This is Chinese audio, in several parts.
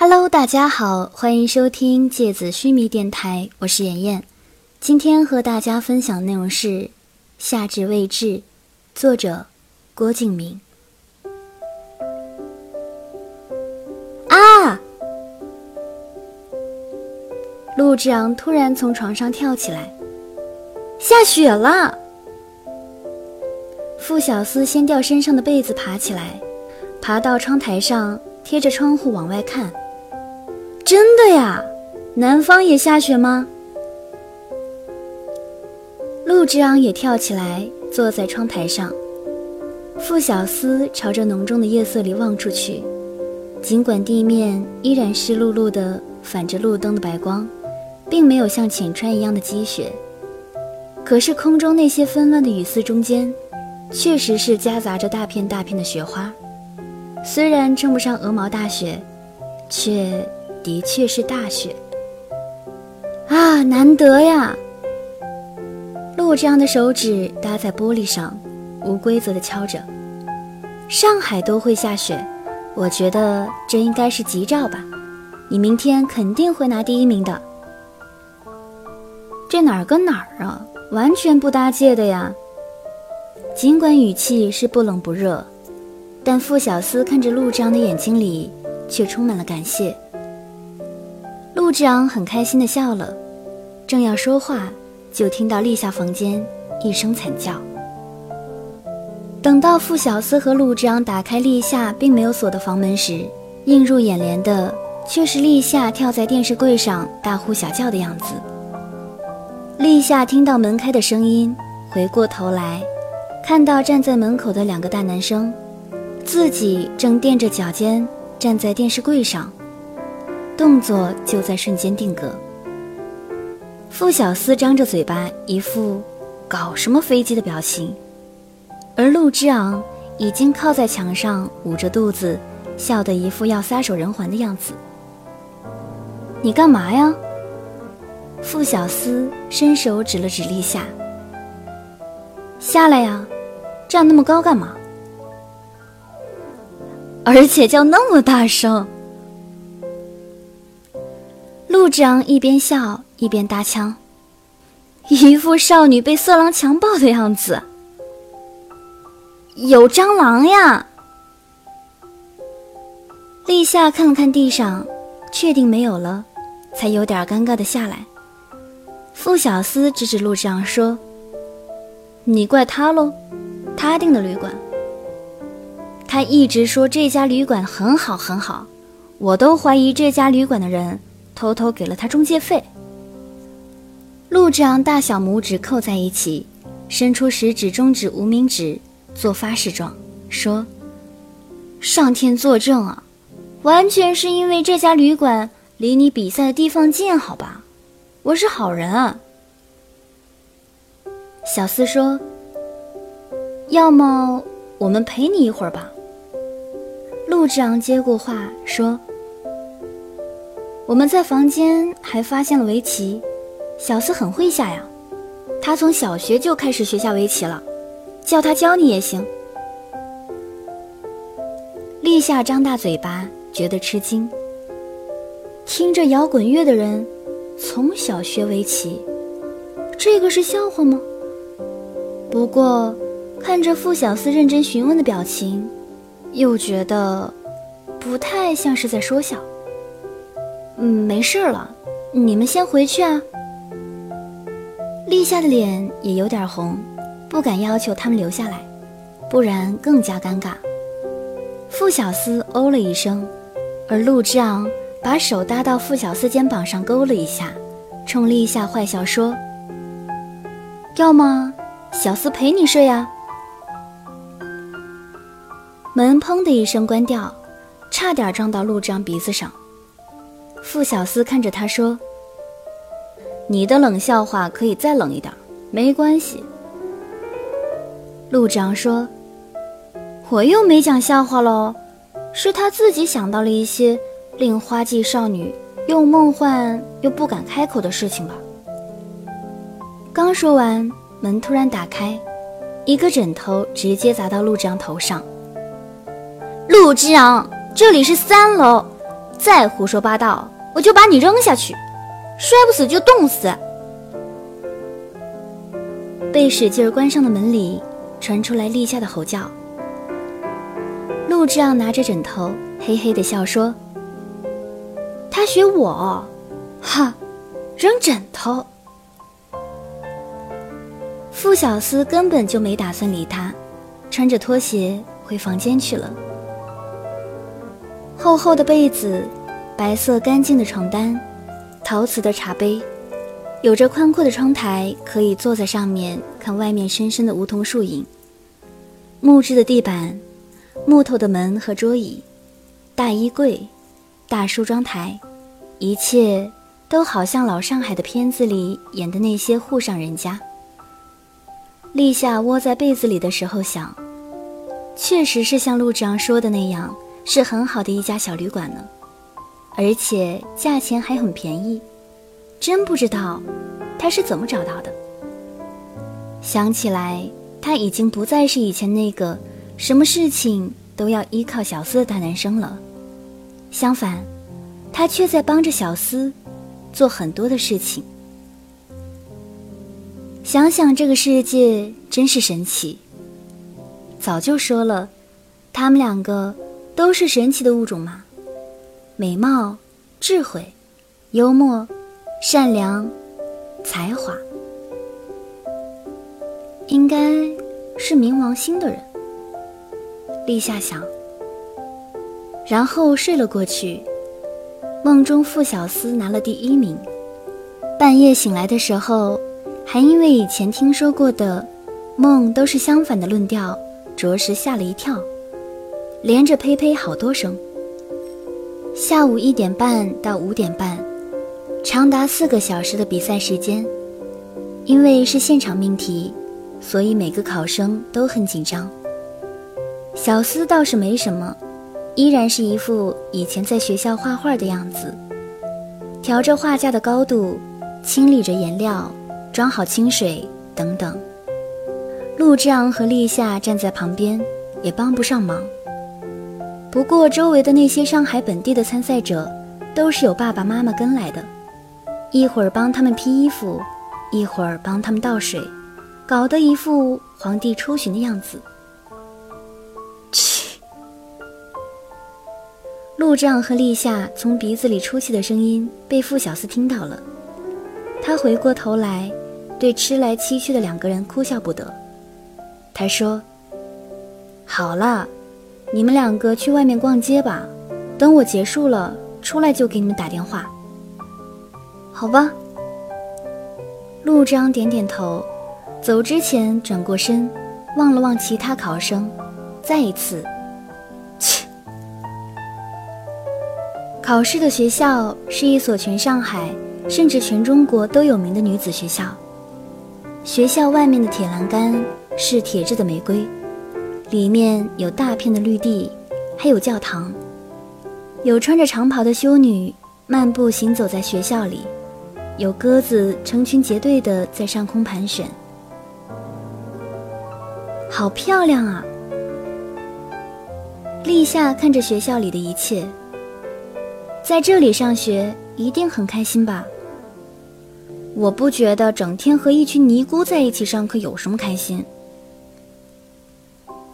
Hello，大家好，欢迎收听芥子须弥电台，我是妍妍。今天和大家分享内容是《夏至未至》，作者郭敬明。啊！陆之昂突然从床上跳起来，下雪了！傅小司掀掉身上的被子，爬起来，爬到窗台上，贴着窗户往外看。真的呀，南方也下雪吗？陆之昂也跳起来，坐在窗台上。傅小司朝着浓重的夜色里望出去，尽管地面依然湿漉漉的，反着路灯的白光，并没有像浅川一样的积雪，可是空中那些纷乱的雨丝中间，确实是夹杂着大片大片的雪花。虽然称不上鹅毛大雪，却。的确是大雪啊，难得呀！陆之昂的手指搭在玻璃上，无规则的敲着。上海都会下雪，我觉得这应该是吉兆吧。你明天肯定会拿第一名的。这哪儿跟哪儿啊？完全不搭界的呀！尽管语气是不冷不热，但傅小司看着陆之昂的眼睛里却充满了感谢。陆之昂很开心的笑了，正要说话，就听到立夏房间一声惨叫。等到傅小司和陆之昂打开立夏并没有锁的房门时，映入眼帘的却是立夏跳在电视柜上大呼小叫的样子。立夏听到门开的声音，回过头来，看到站在门口的两个大男生，自己正垫着脚尖站在电视柜上。动作就在瞬间定格。傅小司张着嘴巴，一副搞什么飞机的表情，而陆之昂已经靠在墙上，捂着肚子，笑得一副要撒手人寰的样子。你干嘛呀？傅小司伸手指了指立夏，下来呀，站那么高干嘛？而且叫那么大声。陆之昂一边笑一边搭腔，一副少女被色狼强暴的样子。有蟑螂呀！立夏看了看地上，确定没有了，才有点尴尬的下来。傅小司指指陆之昂说：“你怪他喽，他订的旅馆。他一直说这家旅馆很好很好，我都怀疑这家旅馆的人。”偷偷给了他中介费。陆之昂大小拇指扣在一起，伸出食指、中指、无名指做发誓状，说：“上天作证啊，完全是因为这家旅馆离你比赛的地方近，好吧？我是好人啊。”小四说：“要么我们陪你一会儿吧。”陆之昂接过话说。我们在房间还发现了围棋，小司很会下呀，他从小学就开始学下围棋了，叫他教你也行。立夏张大嘴巴，觉得吃惊。听着摇滚乐的人从小学围棋，这个是笑话吗？不过看着傅小司认真询问的表情，又觉得不太像是在说笑。嗯，没事了，你们先回去啊。立夏的脸也有点红，不敢要求他们留下来，不然更加尴尬。傅小司哦了一声，而陆之昂把手搭到傅小司肩膀上勾了一下，冲立夏坏笑说：“要么小司陪你睡呀。”门砰的一声关掉，差点撞到陆之昂鼻子上。傅小司看着他说：“你的冷笑话可以再冷一点，没关系。”陆长说：“我又没讲笑话喽，是他自己想到了一些令花季少女又梦幻又不敢开口的事情吧。”刚说完，门突然打开，一个枕头直接砸到陆之昂头上。陆之昂，这里是三楼。再胡说八道，我就把你扔下去，摔不死就冻死。被使劲关上的门里传出来立夏的吼叫。陆之昂拿着枕头，嘿嘿的笑说：“他学我，哈，扔枕头。”傅小司根本就没打算理他，穿着拖鞋回房间去了。厚厚的被子，白色干净的床单，陶瓷的茶杯。有着宽阔的窗台，可以坐在上面看外面深深的梧桐树影。木质的地板，木头的门和桌椅，大衣柜，大梳妆台，一切都好像老上海的片子里演的那些沪上人家。立夏窝在被子里的时候想，确实是像陆志昂说的那样，是很好的一家小旅馆呢，而且价钱还很便宜。真不知道他是怎么找到的。想起来，他已经不再是以前那个什么事情都要依靠小司的大男生了。相反，他却在帮着小司做很多的事情。想想这个世界真是神奇。早就说了，他们两个都是神奇的物种嘛，美貌、智慧、幽默。善良，才华，应该是冥王星的人。立夏想，然后睡了过去。梦中傅小司拿了第一名。半夜醒来的时候，还因为以前听说过的梦都是相反的论调，着实吓了一跳，连着呸呸好多声。下午一点半到五点半。长达四个小时的比赛时间，因为是现场命题，所以每个考生都很紧张。小司倒是没什么，依然是一副以前在学校画画的样子，调着画架的高度，清理着颜料，装好清水等等。陆之昂和立夏站在旁边，也帮不上忙。不过周围的那些上海本地的参赛者，都是有爸爸妈妈跟来的。一会儿帮他们披衣服，一会儿帮他们倒水，搞得一副皇帝出巡的样子。切！路障和立夏从鼻子里出气的声音被傅小司听到了，他回过头来，对吃来唏嘘的两个人哭笑不得。他说：“好了，你们两个去外面逛街吧，等我结束了出来就给你们打电话。”好吧，陆章点点头，走之前转过身，望了望其他考生，再一次，切。考试的学校是一所全上海甚至全中国都有名的女子学校。学校外面的铁栏杆是铁质的玫瑰，里面有大片的绿地，还有教堂，有穿着长袍的修女漫步行走在学校里。有鸽子成群结队的在上空盘旋，好漂亮啊！立夏看着学校里的一切，在这里上学一定很开心吧？我不觉得整天和一群尼姑在一起上课有什么开心。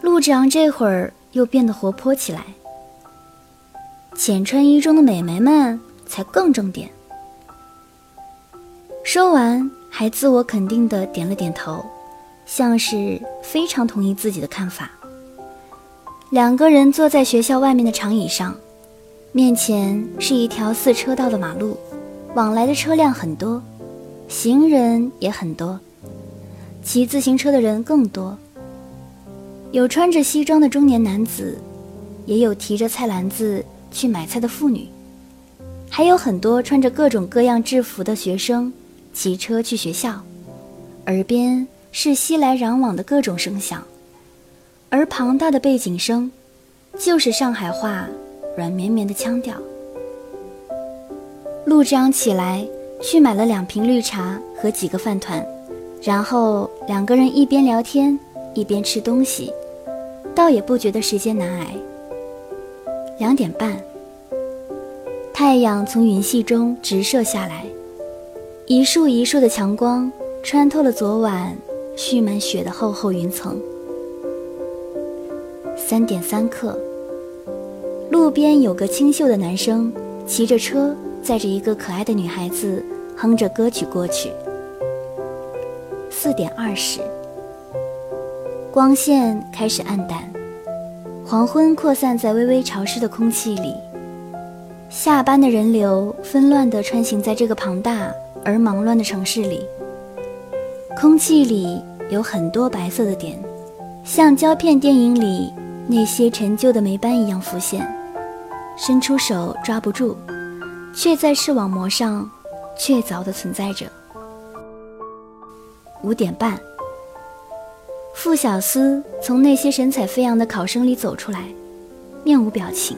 陆志昂这会儿又变得活泼起来，浅穿衣中的美眉们才更正点。说完，还自我肯定的点了点头，像是非常同意自己的看法。两个人坐在学校外面的长椅上，面前是一条四车道的马路，往来的车辆很多，行人也很多，骑自行车的人更多。有穿着西装的中年男子，也有提着菜篮子去买菜的妇女，还有很多穿着各种各样制服的学生。骑车去学校，耳边是熙来攘往的各种声响，而庞大的背景声，就是上海话软绵绵的腔调。陆章起来去买了两瓶绿茶和几个饭团，然后两个人一边聊天一边吃东西，倒也不觉得时间难挨。两点半，太阳从云隙中直射下来，一束一束的强光穿透了昨晚蓄满雪的厚厚云层。三点三刻，路边有个清秀的男生骑着车，载着一个可爱的女孩子，哼着歌曲过去。四点二十，光线开始暗淡，黄昏扩散在微微潮湿的空气里。下班的人流纷乱地穿行在这个庞大而忙乱的城市里，空气里有很多白色的点，像胶片电影里那些陈旧的霉斑一样浮现，伸出手抓不住，却在视网膜上确凿地存在着。五点半，傅小司从那些神采飞扬的考生里走出来，面无表情，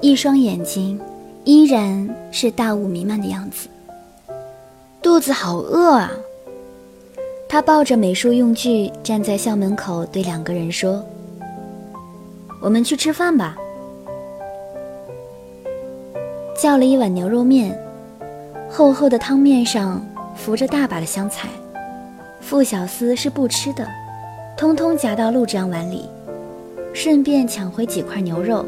一双眼睛。依然是大雾弥漫的样子。肚子好饿啊！他抱着美术用具站在校门口，对两个人说：“我们去吃饭吧。”叫了一碗牛肉面，厚厚的汤面上浮着大把的香菜。傅小司是不吃的，通通夹到陆之昂碗里，顺便抢回几块牛肉。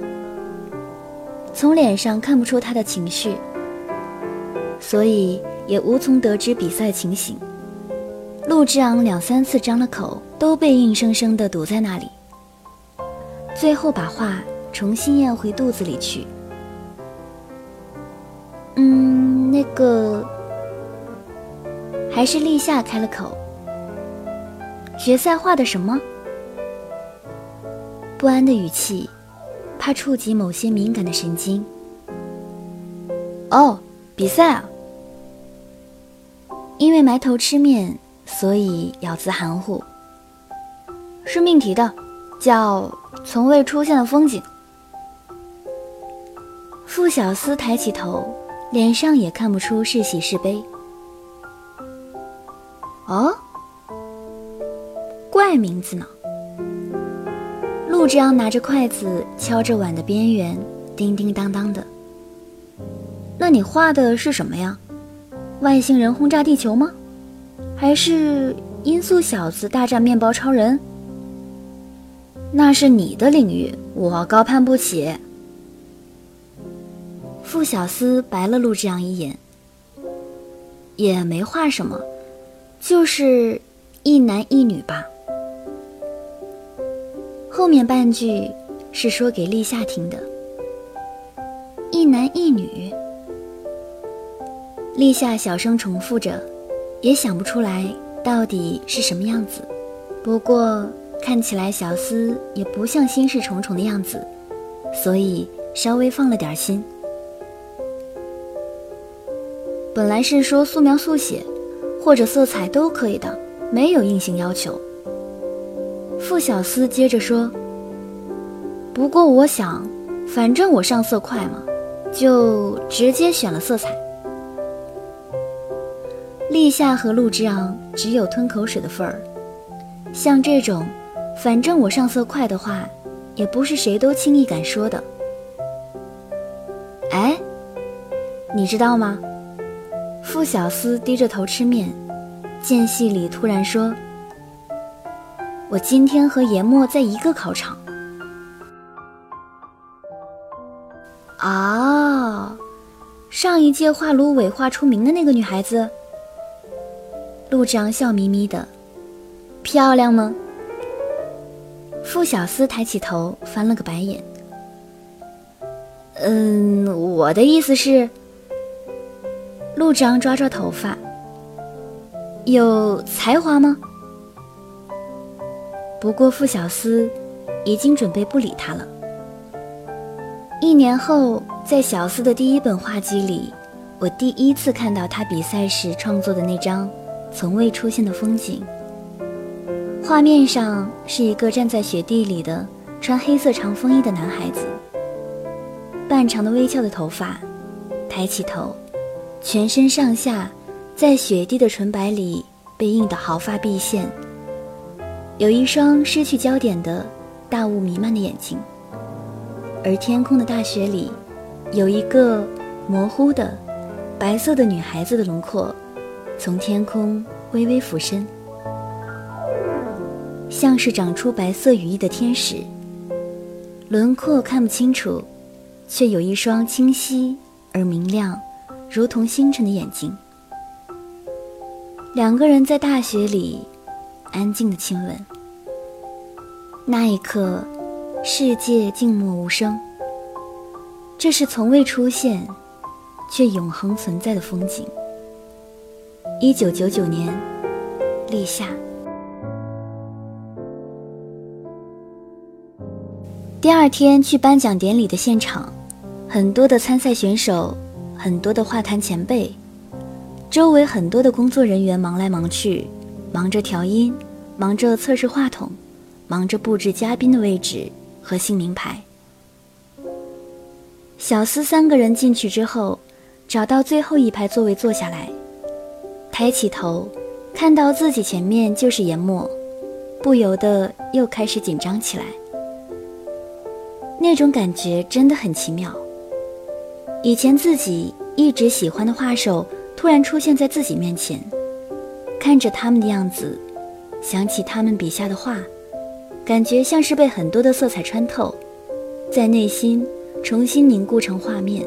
从脸上看不出他的情绪，所以也无从得知比赛情形。陆之昂两三次张了口，都被硬生生的堵在那里。最后把话重新咽回肚子里去。嗯，那个，还是立夏开了口。决赛画的什么？不安的语气。怕触及某些敏感的神经。哦，比赛啊！因为埋头吃面，所以咬字含糊。是命题的，叫“从未出现的风景”。傅小司抬起头，脸上也看不出是喜是悲。名字呢。陆之昂拿着筷子敲着碗的边缘，叮叮当当的。那你画的是什么呀？外星人轰炸地球吗？还是音速小子大战面包超人？那是你的领域，我高攀不起。傅小司白了陆之昂一眼，也没画什么，就是一男一女吧。后面半句是说给立夏听的，一男一女。立夏小声重复着，也想不出来到底是什么样子。不过看起来小司也不像心事重重的样子，所以稍微放了点心。本来是说素描速写，或者色彩都可以的，没有硬性要求。傅小司接着说：“不过我想，反正我上色快嘛，就直接选了色彩。”立夏和陆之昂只有吞口水的份儿，像这种“反正我上色快”的话，也不是谁都轻易敢说的。哎，你知道吗？傅小司低着头吃面，间隙里突然说。我今天和严墨在一个考场。啊，上一届画芦苇画出名的那个女孩子。陆之昂笑眯眯的，漂亮吗？傅小司抬起头，翻了个白眼。嗯，我的意思是。陆之昂抓抓头发，有才华吗？不过傅小司已经准备不理他了。一年后，在小司的第一本画集里，我第一次看到他比赛时创作的那张从未出现的风景。画面上是一个站在雪地里的穿黑色长风衣的男孩子，半长的微翘的头发，抬起头，全身上下在雪地的纯白里被映得毫发毕现。有一双失去焦点的大雾弥漫的眼睛，而天空的大雪里，有一个模糊的白色的女孩子的轮廓，从天空微微俯身，像是长出白色羽翼的天使。轮廓看不清楚，却有一双清晰而明亮，如同星辰的眼睛。两个人在大雪里安静的亲吻，那一刻，世界静默无声。这是从未出现，却永恒存在的风景。一九九九年，立夏。第二天去颁奖典礼的现场，很多的参赛选手，很多的画坛前辈，周围很多的工作人员忙来忙去，忙着调音，忙着测试话筒，忙着布置嘉宾的位置和姓名牌。小司三个人进去之后，找到最后一排座位坐下来，抬起头，看到自己前面就是研墨，不由得又开始紧张起来。那种感觉真的很奇妙。以前自己一直喜欢的画手突然出现在自己面前，看着他们的样子，想起他们笔下的画，感觉像是被很多的色彩穿透，在内心。重新凝固成画面，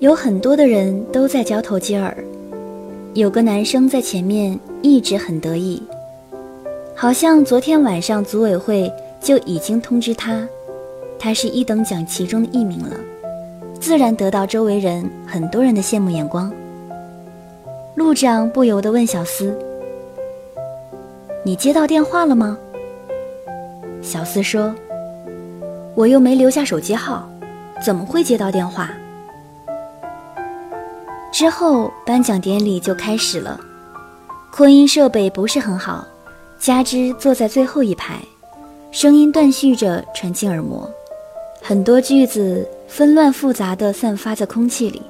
有很多的人都在交头接耳。有个男生在前面一直很得意，好像昨天晚上组委会就已经通知他，他是一等奖其中的一名了，自然得到周围人很多人的羡慕眼光。路长不由得问小司：“你接到电话了吗？”小司说。我又没留下手机号，怎么会接到电话？之后颁奖典礼就开始了，扩音设备不是很好，加之坐在最后一排，声音断续着传进耳膜，很多句子纷乱复杂的散发在空气里。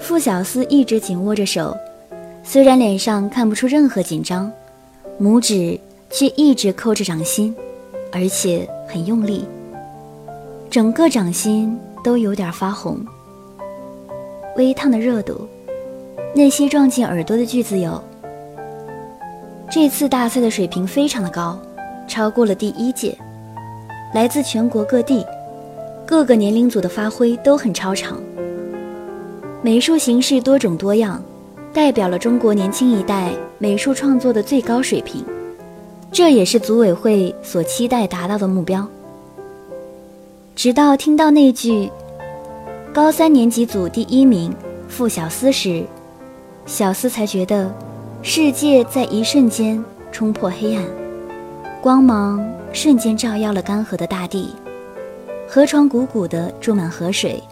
傅小司一直紧握着手，虽然脸上看不出任何紧张，拇指却一直扣着掌心，而且很用力。整个掌心都有点发红，微烫的热度。那些撞进耳朵的句子有：这次大赛的水平非常的高，超过了第一届。来自全国各地，各个年龄组的发挥都很超常。美术形式多种多样，代表了中国年轻一代美术创作的最高水平。这也是组委会所期待达到的目标。直到听到那句“高三年级组第一名傅小司”时，小司才觉得世界在一瞬间冲破黑暗，光芒瞬间照耀了干涸的大地，河床汩汩地注满河水，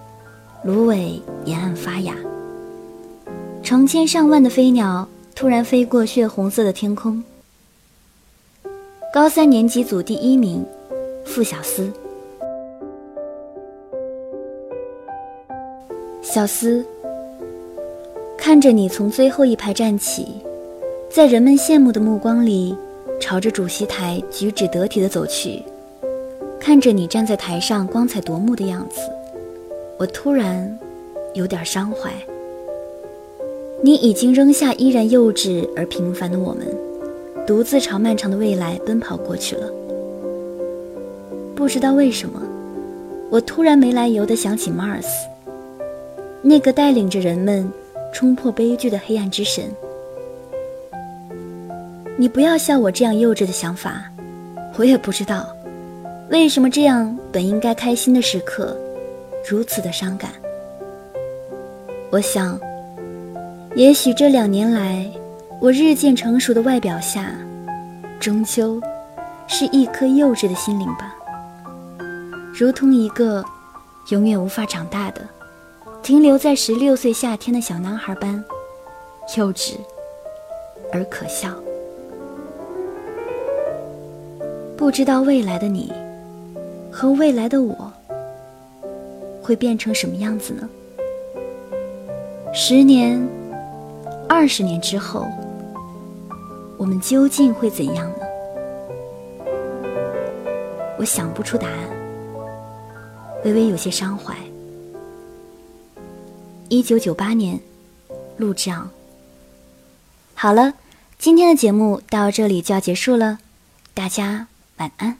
芦苇沿岸发芽，成千上万的飞鸟突然飞过血红色的天空。高三年级组第一名傅小司。小司，看着你从最后一排站起，在人们羡慕的目光里，朝着主席台举止得体的走去，看着你站在台上光彩夺目的样子，我突然有点伤怀。你已经扔下依然幼稚而平凡的我们，独自朝漫长的未来奔跑过去了。不知道为什么，我突然没来由的想起 Mars。那个带领着人们冲破悲剧的黑暗之神，你不要笑我这样幼稚的想法。我也不知道，为什么这样本应该开心的时刻，如此的伤感。我想，也许这两年来，我日渐成熟的外表下，终究是一颗幼稚的心灵吧，如同一个永远无法长大的。停留在十六岁夏天的小男孩般幼稚而可笑，不知道未来的你和未来的我会变成什么样子呢？十年、二十年之后，我们究竟会怎样呢？我想不出答案，微微有些伤怀。一九九八年，陆之昂。好了，今天的节目到这里就要结束了，大家晚安。